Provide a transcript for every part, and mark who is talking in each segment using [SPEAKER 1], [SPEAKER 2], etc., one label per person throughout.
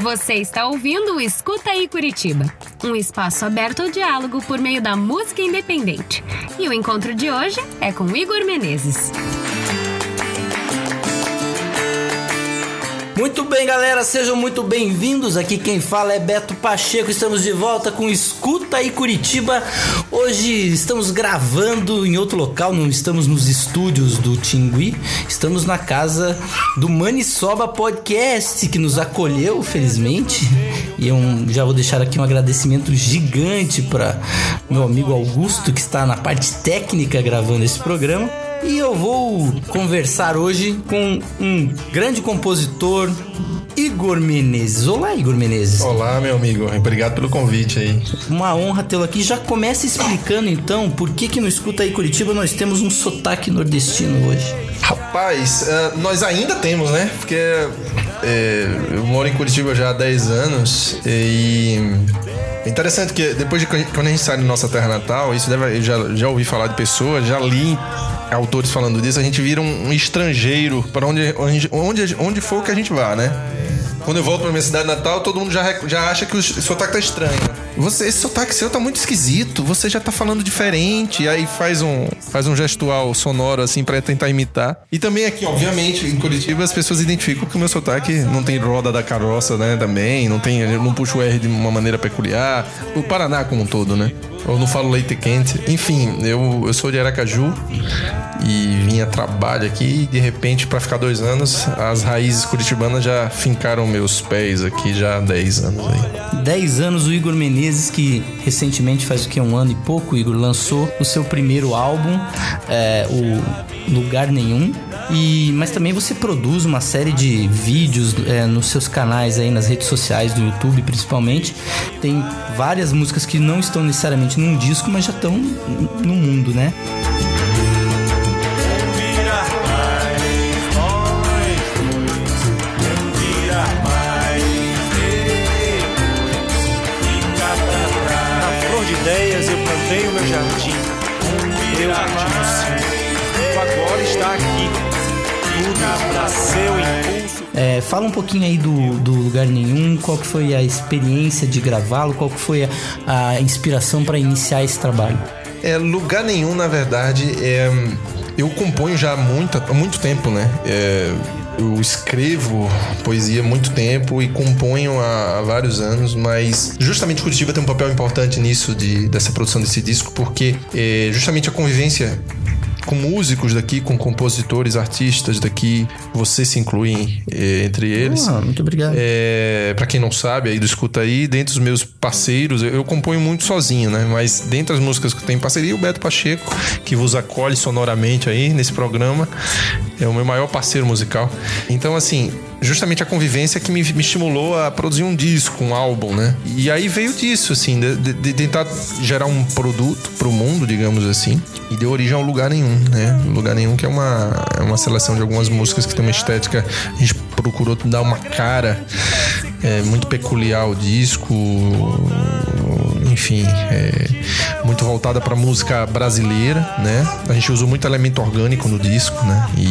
[SPEAKER 1] Você está ouvindo o Escuta aí Curitiba, um espaço aberto ao diálogo por meio da música independente. E o encontro de hoje é com Igor Menezes.
[SPEAKER 2] Muito bem, galera, sejam muito bem-vindos. Aqui quem fala é Beto Pacheco. Estamos de volta com Escuta aí Curitiba. Hoje estamos gravando em outro local, não estamos nos estúdios do Tingui, estamos na casa do Manisoba Podcast que nos acolheu, felizmente. E eu já vou deixar aqui um agradecimento gigante para meu amigo Augusto que está na parte técnica gravando esse programa. E eu vou conversar hoje com um grande compositor, Igor Menezes. Olá, Igor Menezes.
[SPEAKER 3] Olá, meu amigo. Obrigado pelo convite aí.
[SPEAKER 2] Uma honra tê-lo aqui. Já começa explicando então por que que no Escuta aí Curitiba nós temos um sotaque nordestino hoje.
[SPEAKER 3] Rapaz, uh, nós ainda temos, né? Porque é, eu moro em Curitiba já há 10 anos e é interessante que depois de quando a gente sai da nossa terra natal, isso deve, já, já ouvi falar de pessoas, já li autores falando disso, a gente vira um, estrangeiro para onde, onde, onde, onde for que a gente vá, né? Quando eu volto pra minha cidade natal, todo mundo já, já acha que o sotaque tá estranho. Você, esse sotaque seu tá muito esquisito, você já tá falando diferente, aí faz um, faz um gestual sonoro assim para tentar imitar. E também aqui, obviamente, em Curitiba as pessoas identificam que o meu sotaque não tem roda da carroça, né, também, não tem, não puxo o R de uma maneira peculiar. O Paraná como um todo, né? Eu não falo leite quente. Enfim, eu, eu sou de Aracaju e vim a trabalho aqui e de repente, para ficar dois anos, as raízes curitibanas já fincaram meus pés aqui já há 10 anos aí.
[SPEAKER 2] 10 anos o Igor Menezes, que recentemente faz o que? Um ano e pouco, Igor, lançou o seu primeiro álbum, é, o Lugar Nenhum. E, mas também você produz uma série de vídeos é, nos seus canais aí, nas redes sociais do YouTube principalmente. Tem várias músicas que não estão necessariamente num disco, mas já estão no mundo, né?
[SPEAKER 4] Plantei o meu jardim. Eu cultivo agora está aqui. Tudo nasceu impulso.
[SPEAKER 2] É, fala um pouquinho aí do, do Lugar Nenhum, qual que foi a experiência de gravá-lo, qual que foi a, a inspiração para iniciar esse trabalho?
[SPEAKER 3] É, lugar Nenhum, na verdade, é, eu componho já há muito, há muito tempo, né? É, eu escrevo poesia há muito tempo e componho há, há, vários anos, mas justamente Curitiba tem um papel importante nisso, de, dessa produção desse disco, porque é, justamente a convivência com músicos daqui, com compositores, artistas daqui, você se inclui é, entre eles.
[SPEAKER 2] Ah, muito obrigado.
[SPEAKER 3] É, para quem não sabe, aí do escuta aí, dentre os meus parceiros, eu, eu, componho muito sozinho, né? Mas dentre as músicas que eu tenho parceria, o Beto Pacheco, que vos acolhe sonoramente aí nesse programa, é o meu maior parceiro musical. Então, assim, justamente a convivência que me, me, estimulou a produzir um disco, um álbum, né? E aí veio disso, assim, de, de, tentar gerar um produto pro mundo, digamos assim, e deu origem ao Lugar Nenhum, né? Lugar Nenhum que é uma, é uma seleção de algumas músicas que tem uma estética, a gente procurou dar uma cara é, muito peculiar ao disco, enfim, é, muito voltada para música brasileira, né? A gente usou muito elemento orgânico no disco, né? E,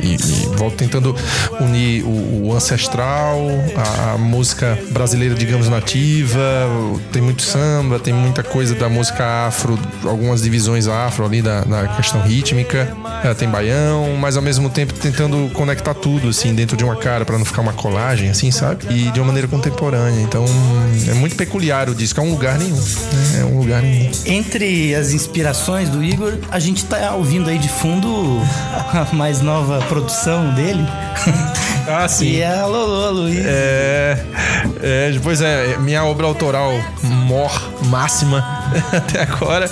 [SPEAKER 3] e, e, volto tentando unir o, o ancestral, a, a, música brasileira, digamos, nativa. Tem muito samba, tem muita coisa da música afro, algumas divisões afro ali da, da questão rítmica. É, tem baião, mas ao mesmo tempo tentando conectar tudo, assim, dentro de uma cara, para não ficar uma colagem, assim, sabe? E de uma maneira contemporânea. Então, é muito peculiar o disco, é um lugar nenhum. Né? É um lugar nenhum.
[SPEAKER 2] Entre as inspirações do Igor, a gente tá ouvindo aí de fundo a mais nova produção dele.
[SPEAKER 3] Ah, sim.
[SPEAKER 2] E é a Lolo Luiz.
[SPEAKER 3] É, é, depois é minha obra autoral mor máxima até agora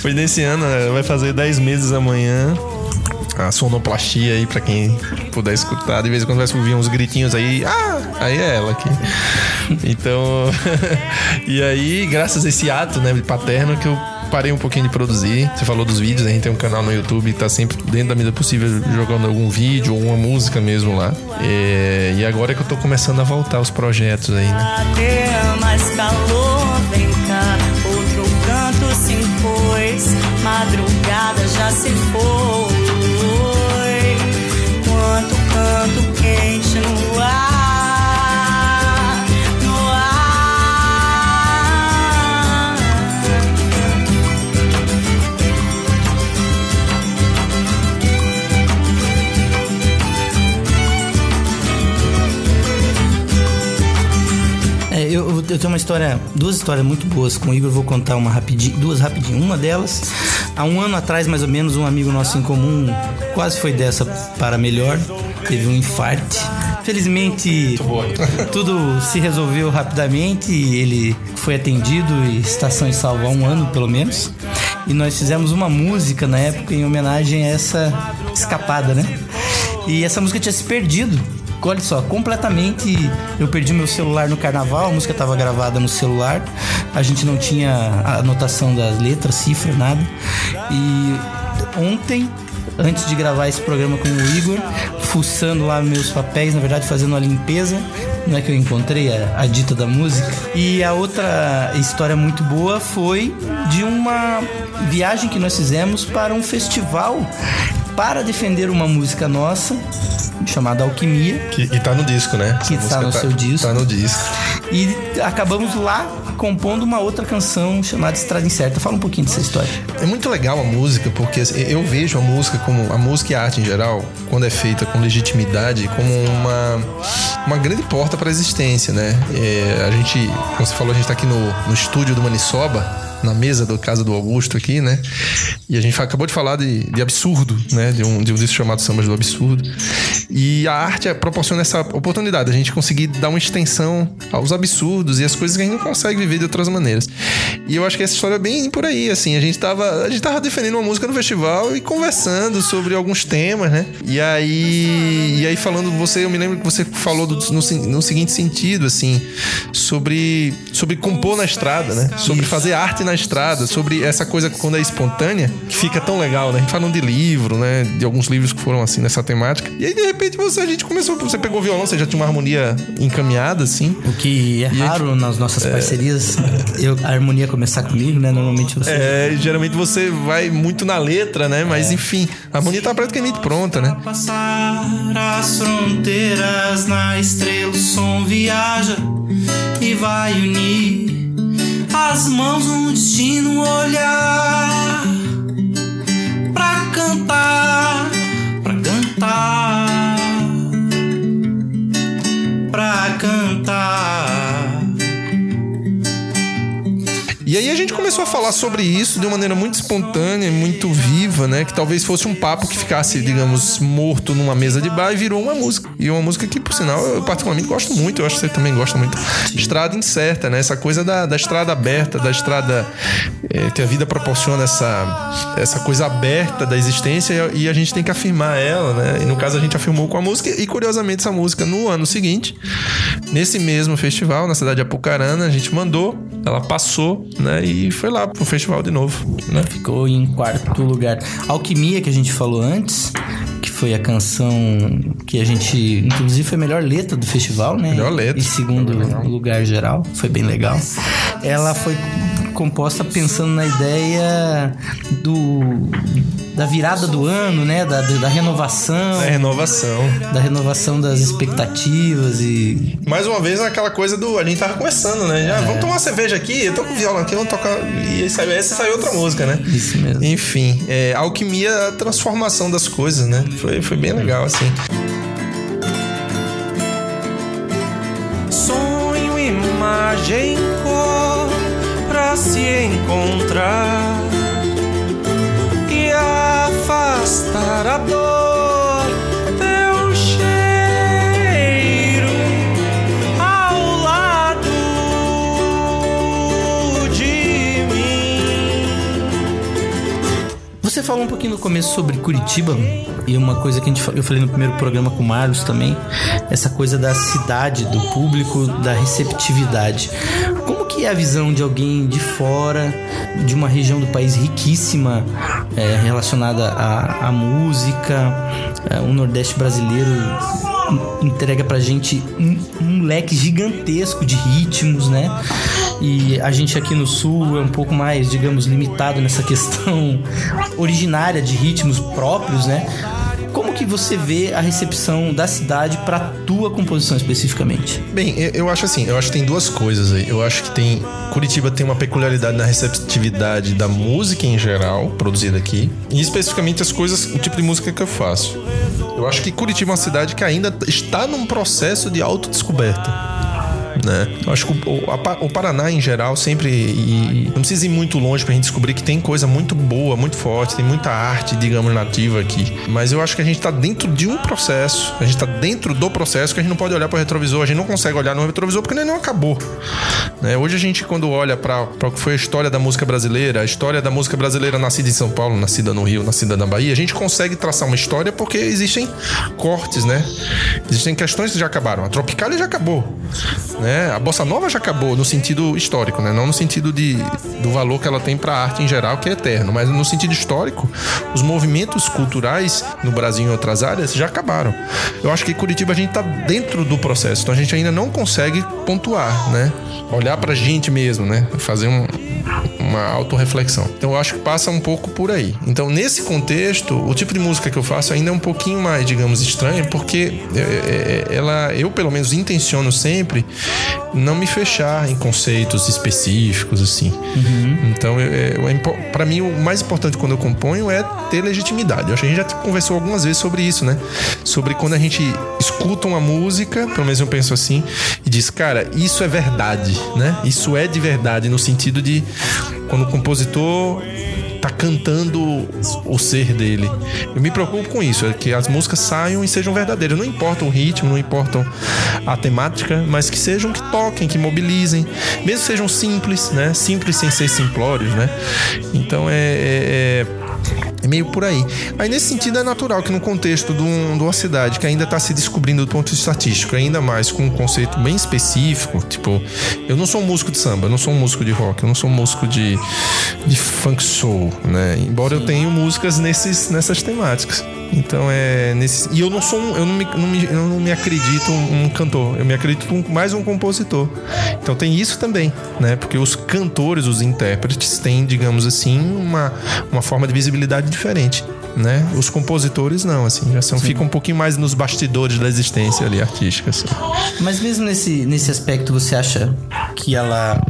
[SPEAKER 3] foi nesse ano, né? vai fazer 10 meses amanhã a sonoplastia aí para quem puder escutar. De vez em quando vai ouvir uns gritinhos aí. Ah, aí é ela aqui. Então, e aí, graças a esse ato, né, paterno que eu parei um pouquinho de produzir. Você falou dos vídeos, a gente tem um canal no YouTube, tá sempre dentro da medida possível jogando algum vídeo ou uma música mesmo lá. É, e agora é que eu tô começando a voltar os projetos aí, né? calor, vem cá, outro canto se impôs, madrugada já se foi.
[SPEAKER 2] Tenho uma história, duas histórias muito boas com o Igor. Vou contar uma rapidinho, duas rapidinho. Uma delas, há um ano atrás, mais ou menos, um amigo nosso em comum quase foi dessa para melhor. Teve um infarte. Felizmente, tudo se resolveu rapidamente. Ele foi atendido e está são e salvo há um ano, pelo menos. E nós fizemos uma música na época em homenagem a essa escapada, né? E essa música tinha se perdido. Olha só, completamente. Eu perdi meu celular no carnaval, a música estava gravada no celular, a gente não tinha a anotação das letras, cifra, nada. E ontem, antes de gravar esse programa com o Igor, fuçando lá meus papéis, na verdade fazendo uma limpeza, não é que eu encontrei a, a dita da música. E a outra história muito boa foi de uma viagem que nós fizemos para um festival para defender uma música nossa chamada Alquimia.
[SPEAKER 3] Que, e tá no disco, né?
[SPEAKER 2] Que
[SPEAKER 3] Essa
[SPEAKER 2] tá no seu disco.
[SPEAKER 3] Tá no disco.
[SPEAKER 2] E acabamos lá compondo uma outra canção chamada Estrada Incerta. Fala um pouquinho dessa história.
[SPEAKER 3] É muito legal a música, porque eu vejo a música como. A música e a arte em geral, quando é feita com legitimidade, como uma, uma grande porta para a existência, né? É, a gente, como você falou, a gente tá aqui no, no estúdio do Maniçoba na mesa do casa do Augusto aqui, né? E a gente acabou de falar de, de absurdo, né? De um, de um disco chamado Sambas do Absurdo. E a arte proporciona essa oportunidade, a gente conseguir dar uma extensão aos absurdos e as coisas que a gente não consegue viver de outras maneiras. E eu acho que essa história é bem por aí, assim. A gente tava, a gente tava defendendo uma música no festival e conversando sobre alguns temas, né? E aí, e aí falando, você, eu me lembro que você falou do, no, no seguinte sentido, assim, sobre, sobre compor na estrada, né? Sobre fazer arte na estrada, sobre essa coisa quando é espontânea, que fica tão legal, né? A gente falando de livro, né? De alguns livros que foram assim nessa temática. E aí, de repente, você, a gente começou, você pegou o violão, você já tinha uma harmonia encaminhada, assim.
[SPEAKER 2] O que é
[SPEAKER 3] E
[SPEAKER 2] raro nas nossas parcerias, eu, a harmonia começar comigo, né? Normalmente você.
[SPEAKER 3] É, geralmente você vai muito na letra, né? Mas enfim, a harmonia tá praticamente pronta, né?
[SPEAKER 5] Passar as fronteiras na estrela, o som viaja e vai unir as mãos no destino, olhar pra cantar,
[SPEAKER 3] começou a falar sobre isso de uma maneira muito espontânea, muito viva, né? Que talvez fosse um papo que ficasse, digamos, morto numa mesa de bar e virou uma música. E uma música que, por sinal, eu particularmente gosto muito, eu acho que você também gosta muito. Estrada incerta, né? Essa coisa da, da estrada aberta, da estrada é, que a vida proporciona essa, essa coisa aberta da existência e a gente tem que afirmar ela, né? E no caso a gente afirmou com a música e curiosamente essa música no ano seguinte, nesse mesmo festival, na cidade de Apucarana, a gente mandou, ela passou, né? E foi lá pro festival de novo, né?
[SPEAKER 2] Ficou em quarto lugar. Alquimia, que a gente falou antes, que foi a canção que a gente. Inclusive foi a melhor letra do festival, né?
[SPEAKER 3] Melhor letra.
[SPEAKER 2] E segundo lugar geral. Foi bem legal. Ela foi composta pensando na ideia do. Da virada do ano, né? Da, da renovação.
[SPEAKER 3] É renovação.
[SPEAKER 2] Da renovação das expectativas e.
[SPEAKER 3] Mais uma vez, aquela coisa do. A gente tava conversando, né? Já, vamos tomar uma cerveja aqui, eu tô com o violão aqui, vamos tocar. E aí saiu, essa saiu outra música, né?
[SPEAKER 2] Isso mesmo.
[SPEAKER 3] Enfim, é, alquimia, a transformação das coisas, né? Foi, foi bem legal, assim.
[SPEAKER 5] Sonho, imagem, se encontrar e afastar a dor. Teu cheiro ao lado de mim.
[SPEAKER 2] Você falou um pouquinho no começo sobre Curitiba e uma coisa que a gente, eu falei no primeiro programa com o Marlos também, essa coisa da cidade, do público, da receptividade. Que é a visão de alguém de fora, de uma região do país riquíssima, é, relacionada à, à música, é, o Nordeste brasileiro en- entrega pra gente um, um leque gigantesco de ritmos, né? E a gente aqui no sul é um pouco mais, digamos, limitado nessa questão originária de ritmos próprios, né? Que você vê a recepção da cidade pra tua composição especificamente?
[SPEAKER 3] Bem, eu- eu acho assim, eu acho que tem duas coisas aí. Eu acho que tem. Curitiba tem uma peculiaridade na receptividade da música em geral, produzida aqui. E especificamente as coisas, o tipo de música que eu faço. Eu acho que Curitiba é uma cidade que ainda está num processo de autodescoberta. Né? Eu acho que o, o, o Paraná em geral sempre e, não precisa ir muito longe pra gente descobrir que tem coisa muito boa, muito forte, tem muita arte, digamos, nativa aqui. Mas eu acho que a gente tá dentro de um processo, a gente tá dentro do processo que a gente não pode olhar para o retrovisor, a gente não consegue olhar no retrovisor porque ele não acabou. Né? Hoje a gente quando olha para o que foi a história da música brasileira, a história da música brasileira nascida em São Paulo, nascida no Rio, nascida na Bahia, a gente consegue traçar uma história porque existem cortes, né? Existem questões que já acabaram. A Tropicália já acabou, né? A bossa nova já acabou no sentido histórico, né? Não no sentido de, do valor que ela tem para a arte em geral, que é eterno, mas no sentido histórico, os movimentos culturais no Brasil e em outras áreas já acabaram. Eu acho que em Curitiba a gente está dentro do processo, então a gente ainda não consegue pontuar, né? Olhar para a gente mesmo, né? Fazer um, uma autorreflexão. Então eu acho que passa um pouco por aí. Então, nesse contexto, o tipo de música que eu faço ainda é um pouquinho mais, digamos, estranha, porque é, é, é, ela, eu pelo menos intenciono sempre não me fechar em conceitos específicos, assim. Uhum. Então, para mim, o mais importante quando eu componho é ter legitimidade. Eu acho que a gente já conversou algumas vezes sobre isso, né? Sobre quando a gente escuta uma música, pelo menos eu penso assim, e diz, cara, isso é verdade, né? Isso é de verdade, no sentido de quando o compositor tá cantando o ser dele. Eu me preocupo com isso, é que as músicas saiam e sejam verdadeiras. Não importa o ritmo, não importa a temática, mas que sejam que toquem, que mobilizem, mesmo que sejam simples, né? Simples sem ser simplórios, né? Então é, é, é é meio por aí. Aí, nesse sentido, é natural que no contexto de, um, de uma cidade que ainda está se descobrindo do ponto de vista estatístico, ainda mais com um conceito bem específico, tipo, eu não sou um músico de samba, eu não sou um músico de rock, eu não sou um músico de, de funk soul, né? Embora Sim. eu tenha músicas nesses, nessas temáticas. Então é nesse. E eu não sou um, eu não me, não me, eu não me acredito um, um cantor, eu me acredito um, mais um compositor. Então tem isso também, né? Porque os cantores, os intérpretes têm, digamos assim, uma, uma forma de visibilidade diferente né? Os compositores não, assim, já são, ficam um pouquinho mais nos bastidores da existência ali artística. Assim.
[SPEAKER 2] Mas mesmo nesse, nesse aspecto, você acha que ela.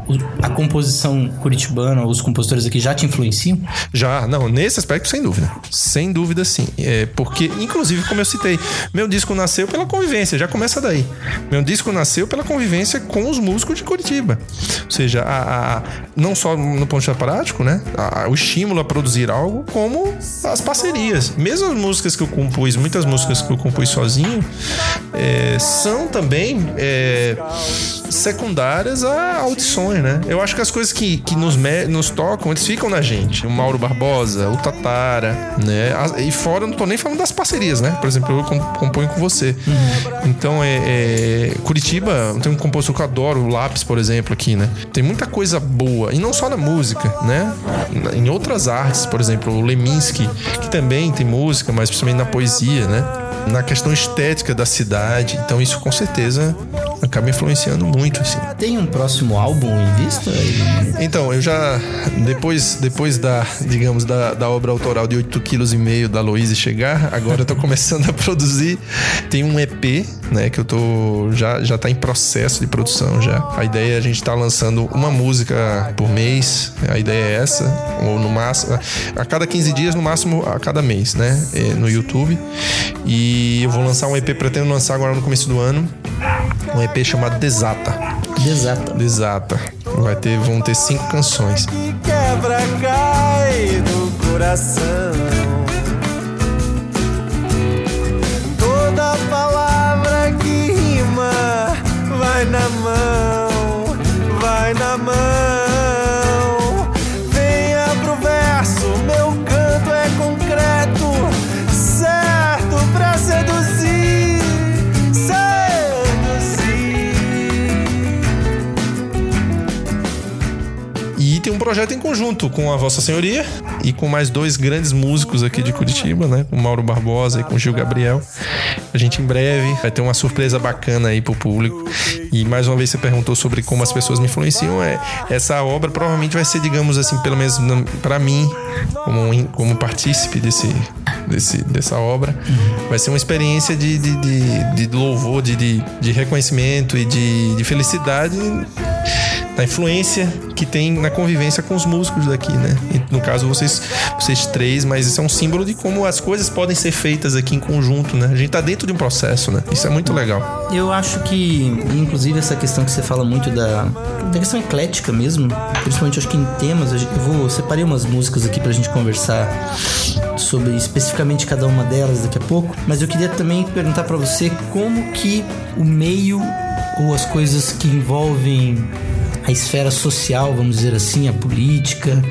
[SPEAKER 2] a composição curitibana, os compositores aqui já te influenciam?
[SPEAKER 3] Já, não, nesse aspecto, sem dúvida. Sem dúvida, sim. É, porque, inclusive, como eu citei, meu disco nasceu pela convivência, já começa daí. Meu disco nasceu pela convivência com os músicos de Curitiba. Ou seja, a, a não só no ponto de prático, né? A, o estímulo a produzir algo, como as parcerias parcerias. Mesmo as músicas que eu compus, muitas músicas que eu compus sozinho, é, são também é, secundárias a audições, né? Eu acho que as coisas que, que nos, nos tocam, eles ficam na gente. O Mauro Barbosa, o Tatara, né? E fora, eu não tô nem falando das parcerias, né? Por exemplo, eu componho com você. Uhum. Então, é, é, Curitiba, tem um compositor que eu adoro, o Lápis, por exemplo, aqui, né? Tem muita coisa boa. E não só na música, né? Em outras artes, por exemplo, o Leminski, que também tem música, mas principalmente na poesia, né? Na questão estética da cidade. Então, isso com certeza acaba influenciando muito, assim.
[SPEAKER 2] Tem um próximo álbum em vista?
[SPEAKER 3] Então, eu já, depois, depois da, digamos, da, da obra autoral de 8,5 kg da Louise chegar, agora eu tô começando a produzir. Tem um EP, né, que eu tô, já, já tá em processo de produção já. A ideia é a gente tá lançando uma música por mês, a ideia é essa, ou no máximo, a cada 15 dias, no máximo a cada mês, né, é, no YouTube. E eu vou lançar um EP, pretendo lançar agora no começo do ano, um EP chamado Desata.
[SPEAKER 2] Desata.
[SPEAKER 3] Desata. Vai ter, vão ter cinco canções.
[SPEAKER 5] Quebra cai do coração.
[SPEAKER 3] Projeto em conjunto com a Vossa Senhoria e com mais dois grandes músicos aqui de Curitiba, né? Com Mauro Barbosa e com Gil Gabriel. A gente em breve vai ter uma surpresa bacana aí pro público. E mais uma vez você perguntou sobre como as pessoas me influenciam. É, essa obra provavelmente vai ser, digamos assim, pelo menos para mim, como, como partícipe desse, desse, dessa obra, vai ser uma experiência de, de, de, de louvor, de, de, de reconhecimento e de, de felicidade na influência que tem na convivência com os músicos daqui, né? No caso, vocês, vocês três, mas isso é um símbolo de como as coisas podem ser feitas aqui em conjunto, né? A gente tá dentro de um processo, né? Isso é muito legal.
[SPEAKER 2] Eu acho que, inclusive, essa questão que você fala muito da, da questão eclética mesmo, principalmente acho que em temas, eu vou separei umas músicas aqui pra gente conversar sobre especificamente cada uma delas daqui a pouco, mas eu queria também perguntar para você como que o meio ou as coisas que envolvem a esfera social, vamos dizer assim, a política,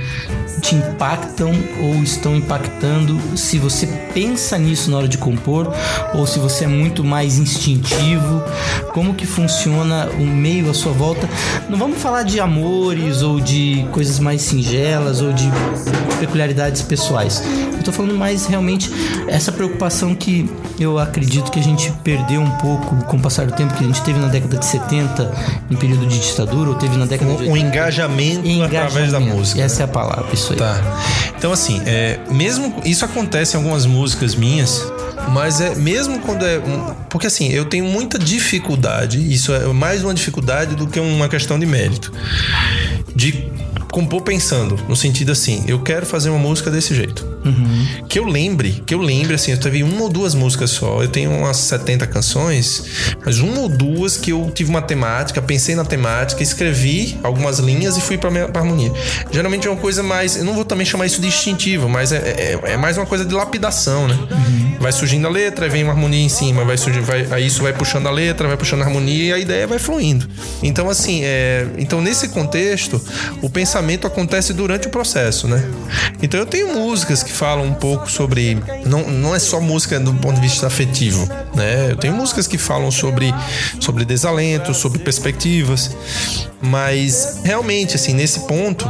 [SPEAKER 2] te impactam ou estão impactando se você pensa nisso na hora de compor ou se você é muito mais instintivo, como que funciona o meio à sua volta. Não vamos falar de amores ou de coisas mais singelas ou de peculiaridades pessoais. Eu tô falando mais realmente essa preocupação que eu acredito que a gente perdeu um pouco com o passar do tempo que a gente teve na década de 70, em período de ditadura, ou teve na década de 80.
[SPEAKER 3] Um engajamento, engajamento através da música.
[SPEAKER 2] Essa é a palavra, isso aí.
[SPEAKER 3] Tá. Então, assim, é, mesmo isso acontece em algumas músicas minhas, mas é mesmo quando é. Porque assim, eu tenho muita dificuldade, isso é mais uma dificuldade do que uma questão de mérito. De compor pensando, no sentido assim, eu quero fazer uma música desse jeito. Uhum. Que eu lembre, que eu lembre, assim, eu teve uma ou duas músicas só. Eu tenho umas 70 canções, mas uma ou duas que eu tive uma temática, pensei na temática, escrevi algumas linhas e fui pra, minha, pra harmonia. Geralmente é uma coisa mais. Eu não vou também chamar isso de instintivo, mas é, é, é mais uma coisa de lapidação, né? Uhum. Vai surgindo a letra, vem uma harmonia em cima, vai surgir, vai, aí isso vai puxando a letra, vai puxando a harmonia e a ideia vai fluindo. Então, assim, é, então nesse contexto, o pensamento acontece durante o processo, né? Então eu tenho músicas que falam um pouco sobre. Não, não é só música do ponto de vista afetivo, né? Eu tenho músicas que falam sobre, sobre desalento, sobre perspectivas, mas realmente, assim, nesse ponto,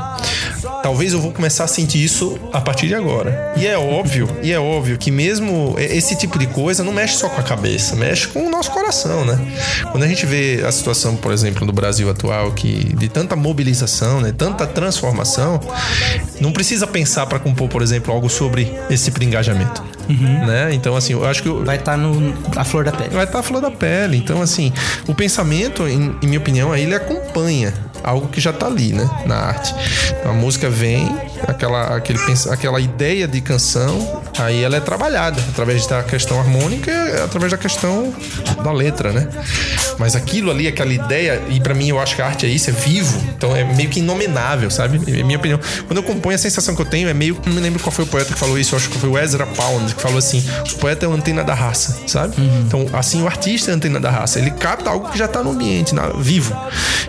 [SPEAKER 3] talvez eu vou começar a sentir isso a partir de agora. E é óbvio, e é óbvio que mesmo esse tipo de coisa não mexe só com a cabeça, mexe com o nosso coração, né? Quando a gente vê a situação, por exemplo, do Brasil atual, que de tanta mobilização, né, tanta transformação, não precisa pensar para compor, por exemplo, algo sobre esse tipo de engajamento. Uhum. Né? Então, assim, eu acho que. Eu...
[SPEAKER 2] Vai estar tá no a flor da pele.
[SPEAKER 3] Vai estar tá a flor da pele. Então, assim, o pensamento, em, em minha opinião, aí ele acompanha algo que já está ali, né? Na arte. Então, a música vem, aquela, aquele, aquela ideia de canção, aí ela é trabalhada através da questão harmônica através da questão da letra, né? Mas aquilo ali, aquela ideia, e para mim eu acho que a arte é isso, é vivo, então é meio que inominável, sabe? É minha opinião. Quando eu componho, a sensação que eu tenho é meio. Não me lembro qual foi o poeta que falou isso, eu acho que foi o Ezra Pound, que falou assim: o poeta é a antena da raça, sabe? Uhum. Então, assim, o artista é a antena da raça, ele capta algo que já tá no ambiente, na, vivo.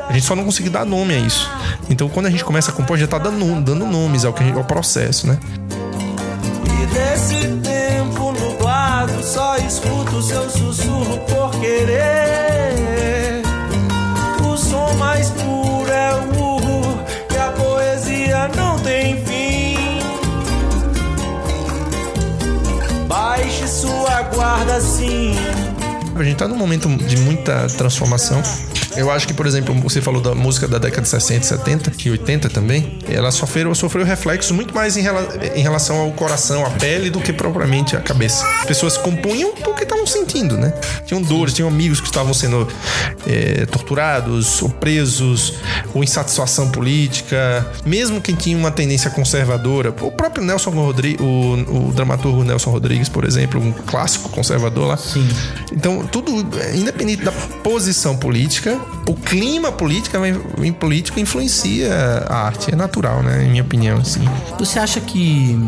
[SPEAKER 3] A gente só não conseguiu dar nome a isso. Então, quando a gente começa a compor, já tá dando, dando nomes ao, que, ao processo, né?
[SPEAKER 5] E desse tempo nublado, só escuto seu sussurro por querer. O som mais puro é o urro, e a poesia não tem fim. Baixe sua guarda sim.
[SPEAKER 3] A gente tá num momento de muita transformação eu acho que, por exemplo, você falou da música da década de 60, 70 e 80 também, ela sofreu, sofreu reflexos muito mais em, rela, em relação ao coração, à pele, do que propriamente à cabeça. As pessoas compunham porque estavam sentindo, né? Tinham dores, tinham amigos que estavam sendo é, torturados, ou presos, ou insatisfação política, mesmo quem tinha uma tendência conservadora. O próprio Nelson Rodrigues, o, o dramaturgo Nelson Rodrigues, por exemplo, um clássico conservador lá.
[SPEAKER 2] Sim.
[SPEAKER 3] Então, tudo, independente da posição política, o clima político, político influencia a arte. É natural, né? Em minha opinião, assim.
[SPEAKER 2] Você acha que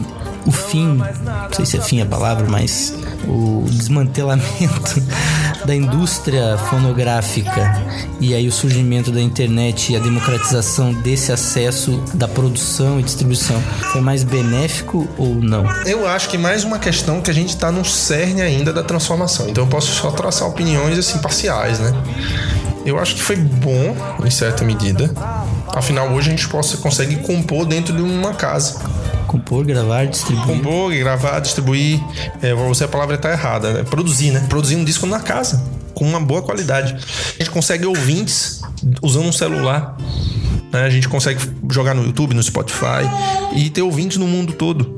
[SPEAKER 2] o fim, não sei se é fim a palavra, mas o desmantelamento da indústria fonográfica e aí o surgimento da internet e a democratização desse acesso da produção e distribuição foi mais benéfico ou não?
[SPEAKER 3] Eu acho que mais uma questão que a gente está no cerne ainda da transformação. Então eu posso só traçar opiniões assim parciais, né? Eu acho que foi bom, em certa medida. Afinal, hoje a gente possa, consegue compor dentro de uma casa.
[SPEAKER 2] Compor, gravar, distribuir.
[SPEAKER 3] Compor, gravar, distribuir. É, você a palavra está errada, né? Produzir, né? Produzir um disco na casa, com uma boa qualidade. A gente consegue ouvintes usando um celular. Né? A gente consegue jogar no YouTube, no Spotify e ter ouvintes no mundo todo.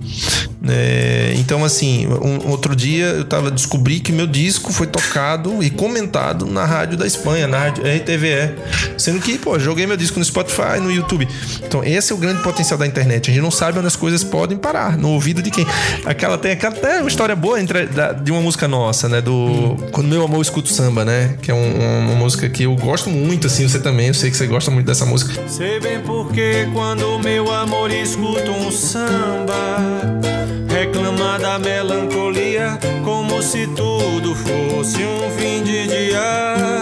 [SPEAKER 3] É, então, assim, um, outro dia eu tava descobri que meu disco foi tocado e comentado na rádio da Espanha, na rádio RTVE. Sendo que, pô, joguei meu disco no Spotify, no YouTube. Então, esse é o grande potencial da internet. A gente não sabe onde as coisas podem parar. No ouvido de quem. Aquela tem aquela, até uma história boa entre, da, de uma música nossa, né? Do Quando Meu Amor Escuta Samba, né? Que é um- uma música que eu gosto muito, assim, você também. Eu sei que você gosta muito dessa música.
[SPEAKER 5] Sei bem porque quando meu amor escuta um samba Reclama da melancolia como se tudo fosse um fim de dia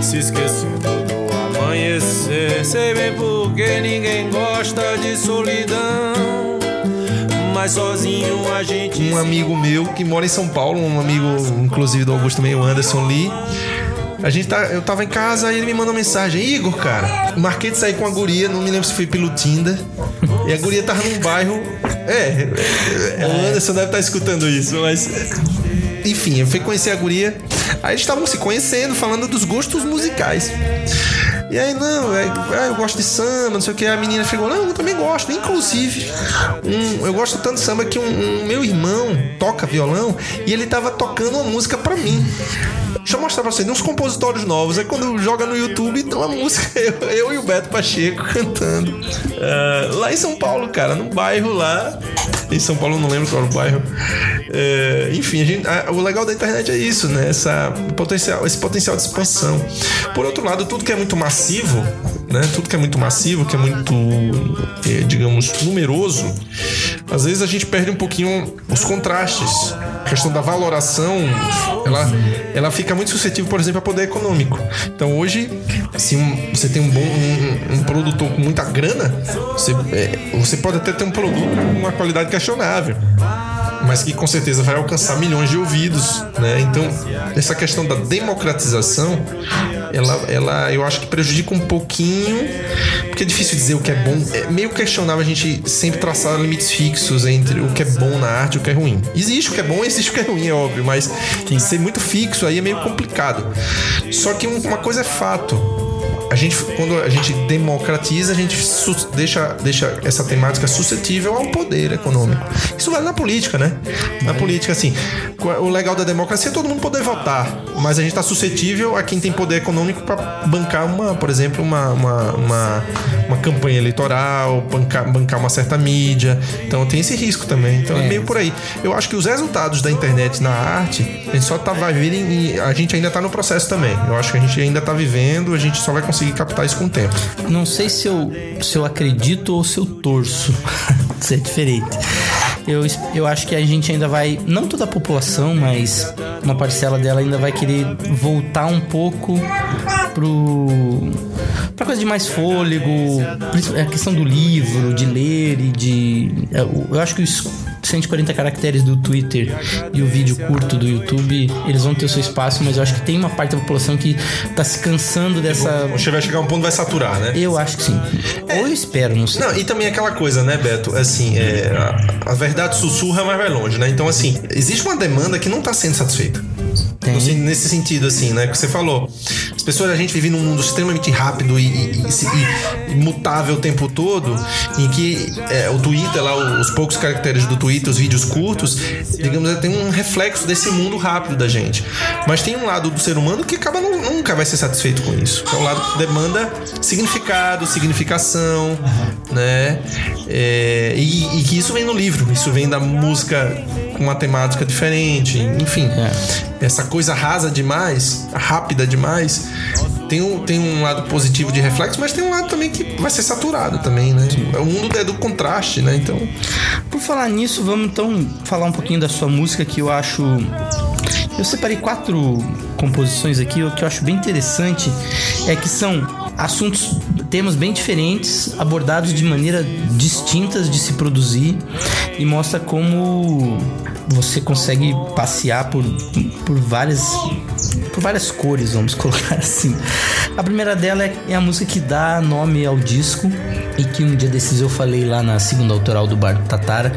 [SPEAKER 5] Se esquecendo do amanhecer Sei bem porque ninguém gosta de solidão Mas sozinho a gente
[SPEAKER 3] um amigo meu que mora em São Paulo, um amigo, inclusive do Augusto também, o Anderson Lee. A gente tá, eu tava em casa e ele me mandou uma mensagem, Igor, cara, marquei de sair com a guria, não me lembro se foi pelo Tinder. E a guria tava num bairro. É, é, o Anderson deve estar escutando isso, mas. Enfim, eu fui conhecer a guria. Aí eles estavam se conhecendo, falando dos gostos musicais. E aí, não, é, ah, eu gosto de samba, não sei o que. A menina chegou, não, eu também gosto. Inclusive, um- eu gosto tanto de samba que um, um meu irmão toca violão e ele tava tocando uma música pra mim. Deixa eu mostrar pra você, tem uns compositórios novos. Aí quando joga no YouTube, tem uma música, eu, eu e o Beto Pacheco cantando. Ah, lá em São Paulo, cara, num bairro lá. Em São Paulo, não lembro qual era o bairro. É, enfim, a gente- a- o legal da internet é isso, né? Essa potencial, esse potencial de expansão. Por outro lado, tudo que é muito massivo, né? Tudo que é muito massivo, que é muito, eh, digamos, numeroso, às vezes a gente perde um pouquinho os contrastes. A questão da valoração, ela, ela fica muito suscetível, por exemplo, a poder econômico. Então hoje, se um- você tem um bom um, um produtor com muita grana, você, é, você pode até ter um produto com uma qualidade questionável mas que com certeza vai alcançar milhões de ouvidos, né? Então, essa questão da democratização, ela, ela eu acho que prejudica um pouquinho, porque é difícil dizer o que é bom. É meio questionável a gente sempre traçar limites fixos entre o que é bom na arte e o que é ruim. Existe o que é bom, existe o que é ruim, é óbvio, mas ser muito fixo aí é meio complicado. Só que um- uma coisa é fato a gente, quando a gente democratiza, a gente deixa, deixa essa temática suscetível ao poder econômico. Isso vale na política, né? Na política, assim, o legal da democracia é todo mundo poder votar, mas a gente está suscetível a quem tem poder econômico para bancar uma, por exemplo, uma, uma, uma, uma campanha eleitoral, bancar, bancar uma certa mídia. Então tem esse risco também. Então é, meio por aí. Eu acho que os resultados da internet na arte, a gente só tá, vai vir e a gente ainda tá no processo também. Eu acho que a gente ainda tá vivendo, a gente só vai conseguir captar isso com o tempo.
[SPEAKER 2] Não sei se eu, se eu acredito ou se eu torço. Isso é diferente. Eu, eu acho que a gente ainda vai, não toda a população, mas uma parcela dela ainda vai querer voltar um pouco pro pra coisa de mais fôlego, a questão do livro, de ler e de eu, eu acho que os 140 caracteres do Twitter e o vídeo curto do YouTube, eles vão ter o seu espaço, mas eu acho que tem uma parte da população que tá se cansando dessa
[SPEAKER 3] Você vai chegar um ponto vai saturar, né?
[SPEAKER 2] eu acho que sim. Ou eu espero, não sei.
[SPEAKER 3] Não, e também aquela coisa, né, Beto? Assim, é, a, a verdade sussurra, mas vai longe, né? Então, assim, existe uma demanda que não tá sendo satisfeita.
[SPEAKER 2] Tem.
[SPEAKER 3] Nesse sentido, assim, né? Que você falou. As pessoas, a gente vive num mundo extremamente rápido e, e- e- e mutável o tempo todo, em que é, o Twitter, lá, os poucos caracteres do Twitter, os vídeos curtos, digamos, tem um reflexo desse mundo rápido da gente. Mas tem um lado do ser humano que acaba nu- nunca vai ser satisfeito com isso. Que é o lado que demanda significado, significação, né? É, e, e que isso vem no livro, isso vem da música com uma temática diferente, enfim. Essa coisa rasa demais, rápida demais, tem um, tem um lado positivo de reflexo, mas tem um lado também que vai ser saturado também, né? O mundo é do contraste, né? Então,
[SPEAKER 2] Por falar nisso, vamos então falar um pouquinho da sua música que eu acho. Eu separei quatro composições aqui, o que eu acho bem interessante é que são assuntos, temas bem diferentes, abordados de maneira distintas de se produzir e mostra como você consegue passear por, por várias por várias cores, vamos colocar assim. A primeira dela é, é a música que dá nome ao disco e que um dia desses eu falei lá na segunda autoral do Bar do Tatara,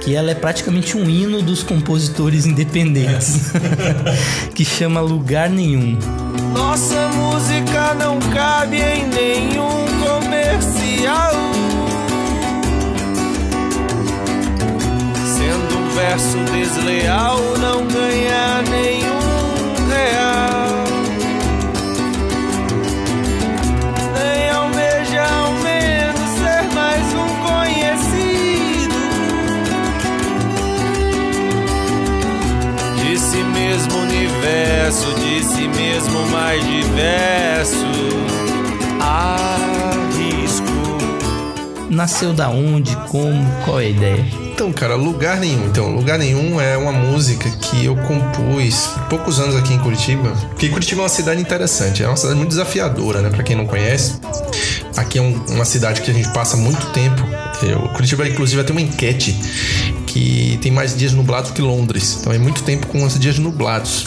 [SPEAKER 2] que ela é praticamente um hino dos compositores independentes, que chama Lugar Nenhum.
[SPEAKER 5] Nossa música não cabe em nenhum comercial. verso desleal não ganha nenhum real. Nem almeja ao menos ser mais um conhecido de si mesmo universo, de si mesmo mais diverso. Arrisco.
[SPEAKER 2] Nasceu da onde? Como? Qual é a ideia?
[SPEAKER 3] Então, cara, lugar nenhum. Então, lugar nenhum é uma música que eu compus poucos anos aqui em Curitiba. Porque Curitiba é uma cidade interessante, é uma cidade muito desafiadora, né? Pra quem não conhece. Aqui é um- uma cidade que a gente passa muito tempo. Eu, Curitiba, inclusive, tem uma enquete que tem mais dias nublados que Londres. Então é muito tempo com os dias nublados.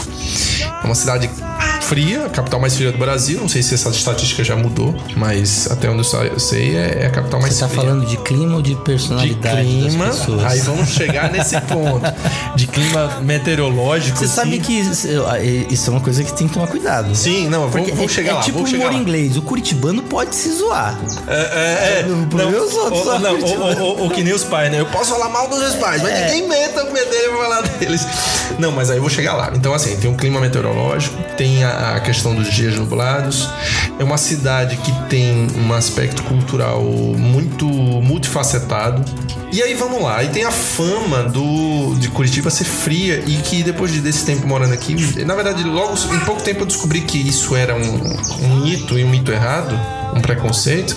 [SPEAKER 3] É uma cidade fria, a capital mais fria do Brasil. Não sei se essa estatística já mudou, mas até onde eu sei é, é a capital mais
[SPEAKER 2] Você tá
[SPEAKER 3] fria
[SPEAKER 2] falando de clima ou de
[SPEAKER 3] de
[SPEAKER 2] personalidade
[SPEAKER 3] clima.
[SPEAKER 2] das pessoas?
[SPEAKER 3] Aí vamos chegar nesse ponto. De clima meteorológico.
[SPEAKER 2] Você sabe
[SPEAKER 3] sim.
[SPEAKER 2] que isso, é uma coisa que tem que tomar cuidado.
[SPEAKER 3] Sim, não,
[SPEAKER 2] Porque
[SPEAKER 3] vamos, vamos
[SPEAKER 2] é,
[SPEAKER 3] chegar
[SPEAKER 2] é
[SPEAKER 3] lá.
[SPEAKER 2] tipo
[SPEAKER 3] vamos chegar
[SPEAKER 2] humor inglês. O curitibano pode se zoar.
[SPEAKER 3] É, é, é.
[SPEAKER 2] O é os outros,
[SPEAKER 3] ou- não,
[SPEAKER 2] curtir.
[SPEAKER 3] ou, ou- ou que nem os pais, né? Eu posso falar mal dos meus pais, mas
[SPEAKER 2] É.
[SPEAKER 3] ninguém meta o medo pra falar deles. Não, mas aí eu vou chegar lá. Então, assim, tem um clima meteorológico, tem a, a questão dos dias nublados. É uma cidade que tem um aspecto cultural muito multifacetado. E aí vamos lá, e tem a fama do de Curitiba ser fria e que depois de- desse tempo morando aqui, na verdade, logo em pouco tempo eu descobri que isso era um, um mito e um mito errado, um preconceito,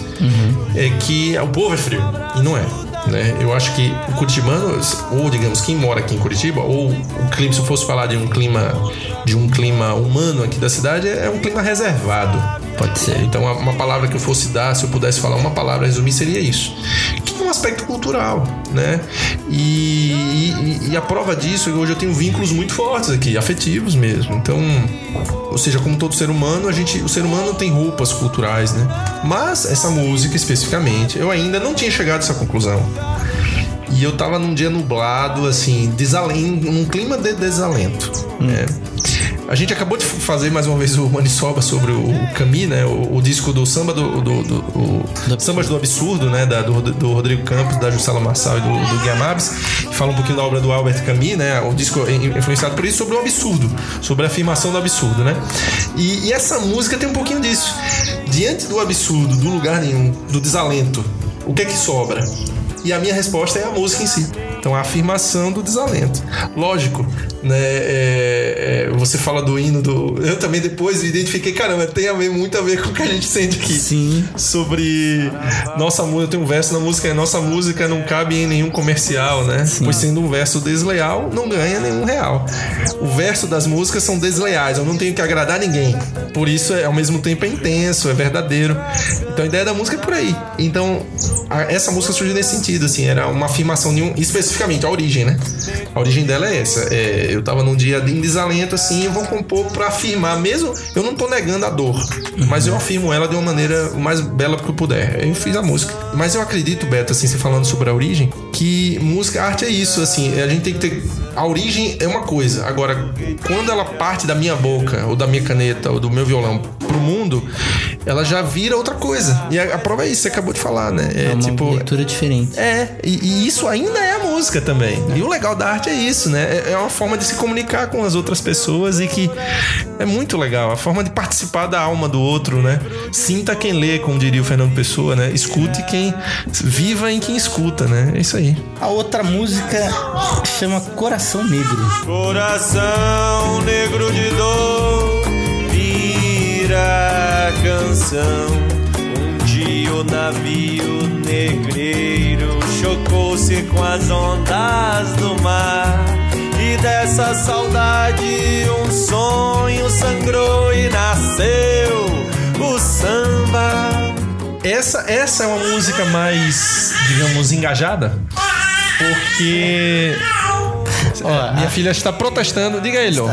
[SPEAKER 3] é que o povo é frio e não é. Né? Eu acho que o curitibano, ou digamos quem mora aqui em Curitiba, ou o clima, se eu fosse falar de um clima de um clima humano aqui da cidade, é um clima reservado.
[SPEAKER 2] Pode ser.
[SPEAKER 3] Então, uma- palavra que eu fosse dar, se eu pudesse falar uma palavra, resumir, seria isso. Que é um aspecto cultural, né? E, e- e a prova disso é que hoje eu tenho vínculos muito fortes aqui, afetivos mesmo. Então, ou seja, como todo ser humano, a gente, o ser humano tem roupas culturais, né? Mas essa música especificamente, eu ainda não tinha chegado a essa conclusão. E eu tava num dia nublado, assim, desalento, num clima de desalento. né? A gente acabou de fazer mais uma vez o Manisoba sobre o Cami, né? O, o disco do samba do. do, do, o Sambas do Absurdo, né? Da, do, do Rodrigo Campos, da Jussala Marçal e do, do Guiamabes. Fala um pouquinho da obra do Albert Camus, né? O disco é influenciado por isso, sobre o absurdo, sobre a afirmação do absurdo, né? E, e essa música tem um pouquinho disso. Diante do absurdo, do lugar nenhum, do desalento, o que é que sobra? E a minha resposta é a música em si. Então, a afirmação do desalento. Lógico, né? é- é, você fala do hino do. Eu também depois identifiquei, caramba, tem a ver, muito a ver com o que a gente sente aqui.
[SPEAKER 2] Sim.
[SPEAKER 3] Sobre nossa música, tem um verso na música, é nossa música não cabe em nenhum comercial, né? Pois sendo um verso desleal, não ganha nenhum real. O verso das músicas são desleais, eu não tenho que agradar ninguém. Por isso, é, ao mesmo tempo, é intenso, é verdadeiro. Então a ideia da música é por aí. Então, a- essa música surgiu nesse sentido, assim, era uma afirmação de um, especificamente a origem, né? A origem dela é essa. É, eu tava num dia em desalento, assim, eu vou compor pra afirmar, mesmo eu não tô negando a dor, mas eu afirmo ela de uma maneira o mais bela que eu puder. Eu fiz a música. Mas eu acredito, Beto, assim, você falando sobre a origem, que música, arte é isso, assim, a gente tem que ter. A origem é uma coisa, agora, quando ela parte da minha boca, ou da minha caneta, ou do meu violão pro mundo, ela já vira outra coisa. E a, a prova é isso, você acabou de falar, né?
[SPEAKER 2] É uma
[SPEAKER 3] tipo.
[SPEAKER 2] leitura diferente.
[SPEAKER 3] É, e, e isso ainda é a música também. E o legal da arte é isso, né? É, é uma forma de se comunicar com as outras pessoas e que é muito legal. A forma de participar da alma do outro, né? Sinta quem lê, como diria o Fernando Pessoa, né? Escute quem. Viva em quem escuta, né? É isso aí.
[SPEAKER 2] A outra música chama Coração Negro.
[SPEAKER 5] Coração negro de dor vira canção. Dia o navio negreiro chocou-se com as ondas do mar. E dessa saudade um sonho sangrou e nasceu o samba.
[SPEAKER 3] Essa, essa é uma música mais, digamos, engajada. Porque.
[SPEAKER 2] Ó,
[SPEAKER 3] Minha filha está protestando. Diga ele.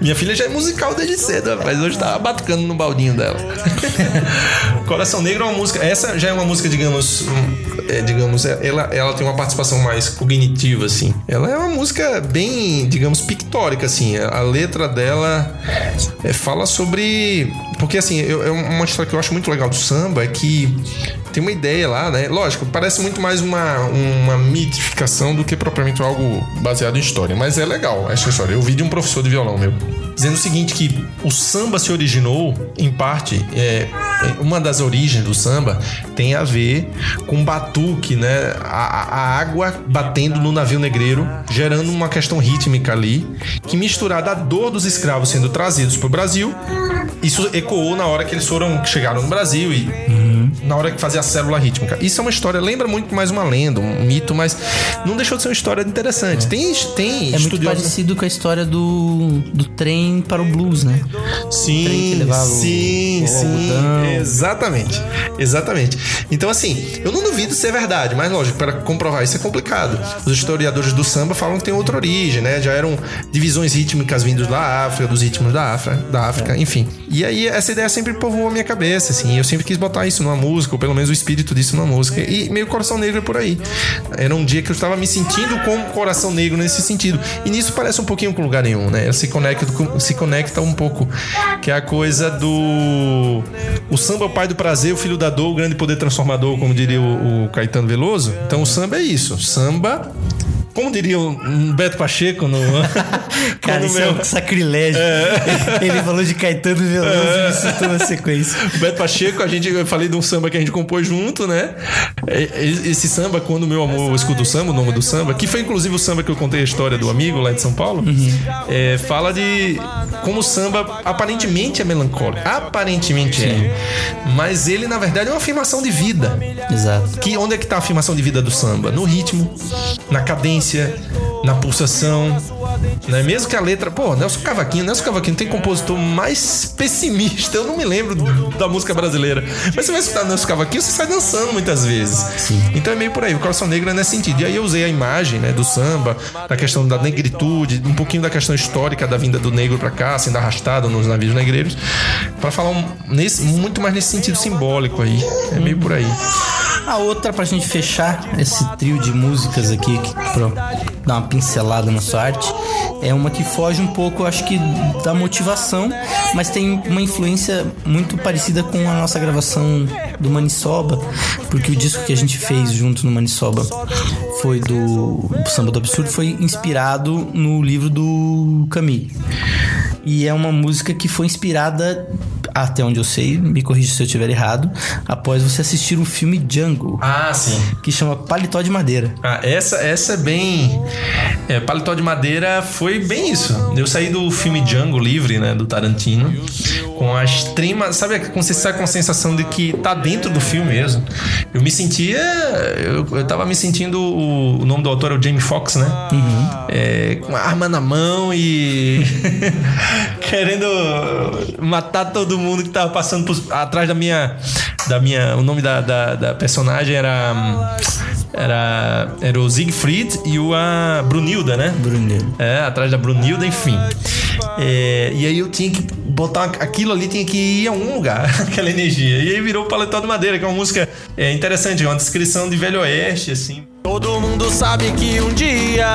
[SPEAKER 3] Minha filha já é musical desde cedo, rapaz. Hoje tá batucando no baldinho dela. Coração Negro é uma música. Essa já é uma música, digamos. é, digamos, é- ela, ela tem uma participação mais cognitiva, assim. Ela é uma música bem, digamos, pictórica, assim. A letra dela é, fala sobre porque assim, eu, é uma história que eu acho muito legal do samba é que tem uma ideia lá, né? Lógico, parece muito mais uma, uma mitificação do que propriamente algo baseado em história. Mas é legal essa história. Eu vi de um professor de violão meu dizendo o seguinte: que o samba se originou, em parte, é, uma das origens do samba tem a ver com batuque, né? A, a água batendo no navio negreiro, gerando uma questão rítmica ali, que misturada à dor dos escravos sendo trazidos para o Brasil, isso ecoou na hora que eles foram chegaram no Brasil e na hora que fazia a célula rítmica. Isso é uma história, lembra muito mais uma lenda, um mito, mas não deixou de ser uma história interessante. Tem, tem
[SPEAKER 2] É muito parecido com a história do, do trem para o blues, né?
[SPEAKER 3] Sim,
[SPEAKER 2] trem que levava o-
[SPEAKER 3] sim,
[SPEAKER 2] o
[SPEAKER 3] sim.
[SPEAKER 2] algodão.
[SPEAKER 3] Exatamente. Exatamente. Então, assim, eu não duvido ser verdade, mas lógico, para comprovar isso é complicado. Os historiadores do samba falam que tem outra origem, né? Já eram divisões rítmicas vindas da África, dos ritmos da África, da África, enfim. E aí, essa ideia sempre povoou a minha cabeça, assim. Eu sempre quis botar isso numa música, ou pelo menos o espírito disso numa música. E meio coração negro é por aí. Era um dia que eu estava me sentindo como coração negro nesse sentido. E nisso parece um pouquinho com lugar nenhum, né? Ela se conecta, com- se conecta um pouco, que é a coisa do. O samba é o pai do prazer, o filho da dor, o grande poder transformador, como diria o, o Caetano Veloso. Então o samba é isso. Samba. Como diria um Beto Pacheco no.
[SPEAKER 2] Cara, isso é um sacrilégio. Ele falou de Caetano Veloso e me citou na sequência.
[SPEAKER 3] O Beto Pacheco, a gente, eu falei de um samba que a gente compôs junto, né? É, é, Esse samba, quando meu amor escuta o samba, o nome do samba, que foi inclusive o samba que eu contei a história do amigo lá de São Paulo, é, fala de como o samba aparentemente é melancólico. Aparentemente é. Mas ele, na verdade, é uma afirmação de vida.
[SPEAKER 2] Exato.
[SPEAKER 3] Que onde é que tá a afirmação de vida do samba? No ritmo, na cadência, na pulsação. Né? Mesmo que a letra. Pô, Nelson Cavaquinho, Nelson Cavaquinho tem compositor mais pessimista. Eu não me lembro da música brasileira. Mas você vai escutar Nelson Cavaquinho, você sai dançando muitas vezes. Então é meio por aí. O coração negro é nesse sentido. E aí eu usei a imagem né, do samba, da questão da negritude, um pouquinho da questão histórica da vinda do negro pra cá, sendo arrastado nos navios negreiros, pra falar um- nesse, muito mais nesse sentido simbólico aí. É meio por aí.
[SPEAKER 2] A outra, pra gente fechar esse trio de músicas aqui, que, pra dar uma pincelada na sua arte, é uma que foge um pouco, acho que, da motivação, mas tem uma influência muito parecida com a nossa gravação do Manisoba, porque o disco que a gente fez junto no Manisoba foi do Samba do Absurdo, foi inspirado no livro do Camille. E é uma música que foi inspirada, até onde eu sei, me corrija se eu estiver errado, após você assistir o filme Django,
[SPEAKER 3] Ah, sim.
[SPEAKER 2] que chama Paletó de Madeira.
[SPEAKER 3] Ah, essa, essa é bem. É, Paletó de Madeira foi bem isso. Eu saí do filme Django Livre, né, do Tarantino, com a extrema. Sabe você sai com a sensação de que tá dentro do filme mesmo? Eu me sentia. Eu, eu tava me sentindo. O, o nome do autor é o Jamie Foxx, né? É, com a arma na mão e. querendo matar todo mundo que tava passando por- atrás da minha. Da minha. O nome da, da, da personagem era. Era, era o Siegfried e o a Brunilda, né?
[SPEAKER 2] Brunilda.
[SPEAKER 3] É, atrás da Brunilda, enfim. É, e aí eu tinha que botar aquilo ali, tinha que ir a algum lugar, aquela energia. E aí virou o Paletó de Madeira, que é uma música é, interessante, é uma descrição de Velho Oeste, assim.
[SPEAKER 5] Todo mundo sabe que um dia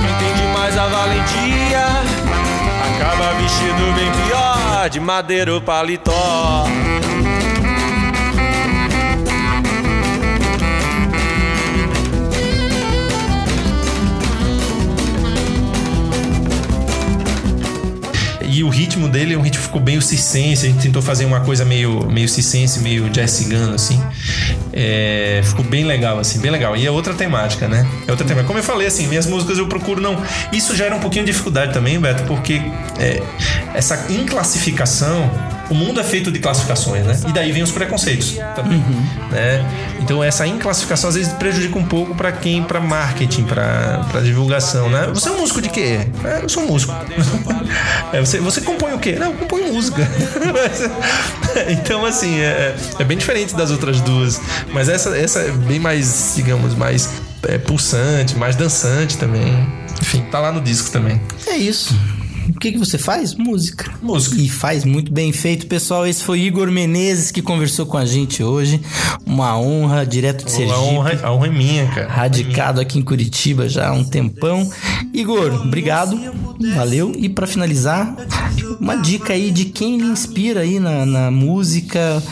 [SPEAKER 5] quem tem demais a valentia acaba vestido bem pior de madeira ou paletó.
[SPEAKER 3] E o ritmo dele é um ritmo ficou bem o circense. A gente tentou fazer uma coisa meio, meio circense, meio jazz cigano, assim. É, ficou bem legal, assim, bem legal. E é outra temática, né? É outra temática. Como eu falei, assim, minhas músicas eu procuro não. Isso já era um pouquinho de dificuldade também, Beto, porque é, essa inclassificação. O mundo é feito de classificações, né? E daí vem os preconceitos também, né? Então essa inclassificação às vezes prejudica um pouco pra quem, pra marketing, pra pra divulgação, né? Você é um músico de quê? É, eu sou um músico. É, você, você compõe o quê? Não, eu componho música. Então, assim, é, é bem diferente das outras duas. Mas essa, essa é bem mais, digamos, mais é, pulsante, mais dançante também. Enfim, tá lá no disco também.
[SPEAKER 2] É isso.
[SPEAKER 6] O que, que você faz? Música.
[SPEAKER 3] Música.
[SPEAKER 6] E faz muito bem feito, pessoal. Esse foi Igor Menezes que conversou com a gente hoje. Uma honra, direto de Sergipe.
[SPEAKER 3] A honra, a honra é minha, cara.
[SPEAKER 6] Radicado aqui em Curitiba já há um tempão. Igor, obrigado. Valeu. E para finalizar, uma dica aí de quem lhe inspira aí na, na música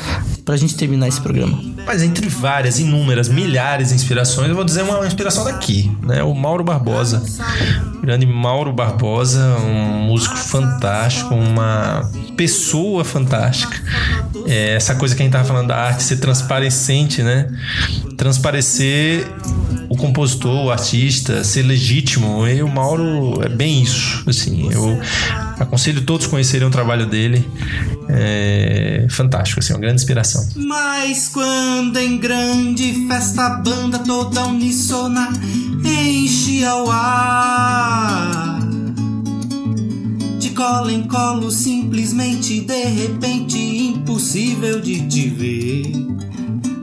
[SPEAKER 6] pra gente terminar esse programa.
[SPEAKER 3] Mas entre várias, inúmeras, milhares de inspirações, eu vou dizer uma inspiração daqui, né? O Mauro Barbosa. O grande Mauro Barbosa, um músico fantástico, uma pessoa fantástica. É essa coisa que a gente tava falando da arte ser transparecente, né? Transparecer o compositor, o artista, ser legítimo. E o Mauro é bem isso. Assim, eu aconselho todos conhecerem o trabalho dele. É fantástico, assim, uma grande inspiração.
[SPEAKER 2] Mas quando em grande festa a banda toda unissona enche ao ar De cola em colo simplesmente de repente impossível de te ver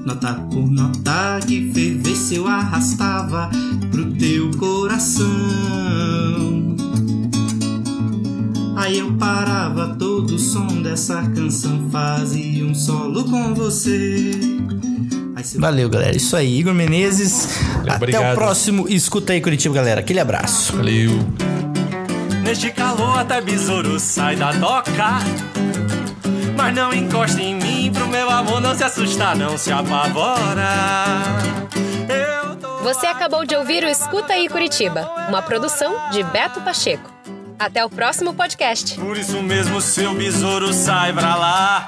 [SPEAKER 2] Nota por nota que ferveceu arrastava pro teu coração Aí eu parava todo o som dessa canção, fazia um solo com você.
[SPEAKER 6] Valeu, galera. Isso aí, Igor Menezes. Até
[SPEAKER 3] Obrigado.
[SPEAKER 6] o próximo Escuta aí, Curitiba, galera. Aquele abraço.
[SPEAKER 3] Valeu.
[SPEAKER 5] Neste calor até besouro sai da toca. Mas não encosta em mim, pro meu amor não se assustar, não se apavora. Eu tô
[SPEAKER 1] Você acabou de ouvir o Escuta aí Curitiba, uma produção de Beto Pacheco. Até o próximo podcast.
[SPEAKER 5] Por isso mesmo seu besouro sai pra lá.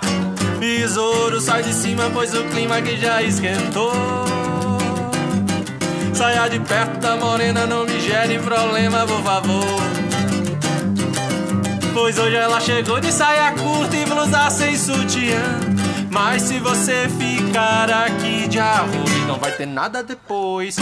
[SPEAKER 5] Besouro sai de cima, pois o clima que já esquentou. Saia de perto da morena, não me gere problema, por favor. Pois hoje ela chegou de saia curta e blusa sem sutiã. Mas se você ficar aqui de arroz, não vai ter nada depois.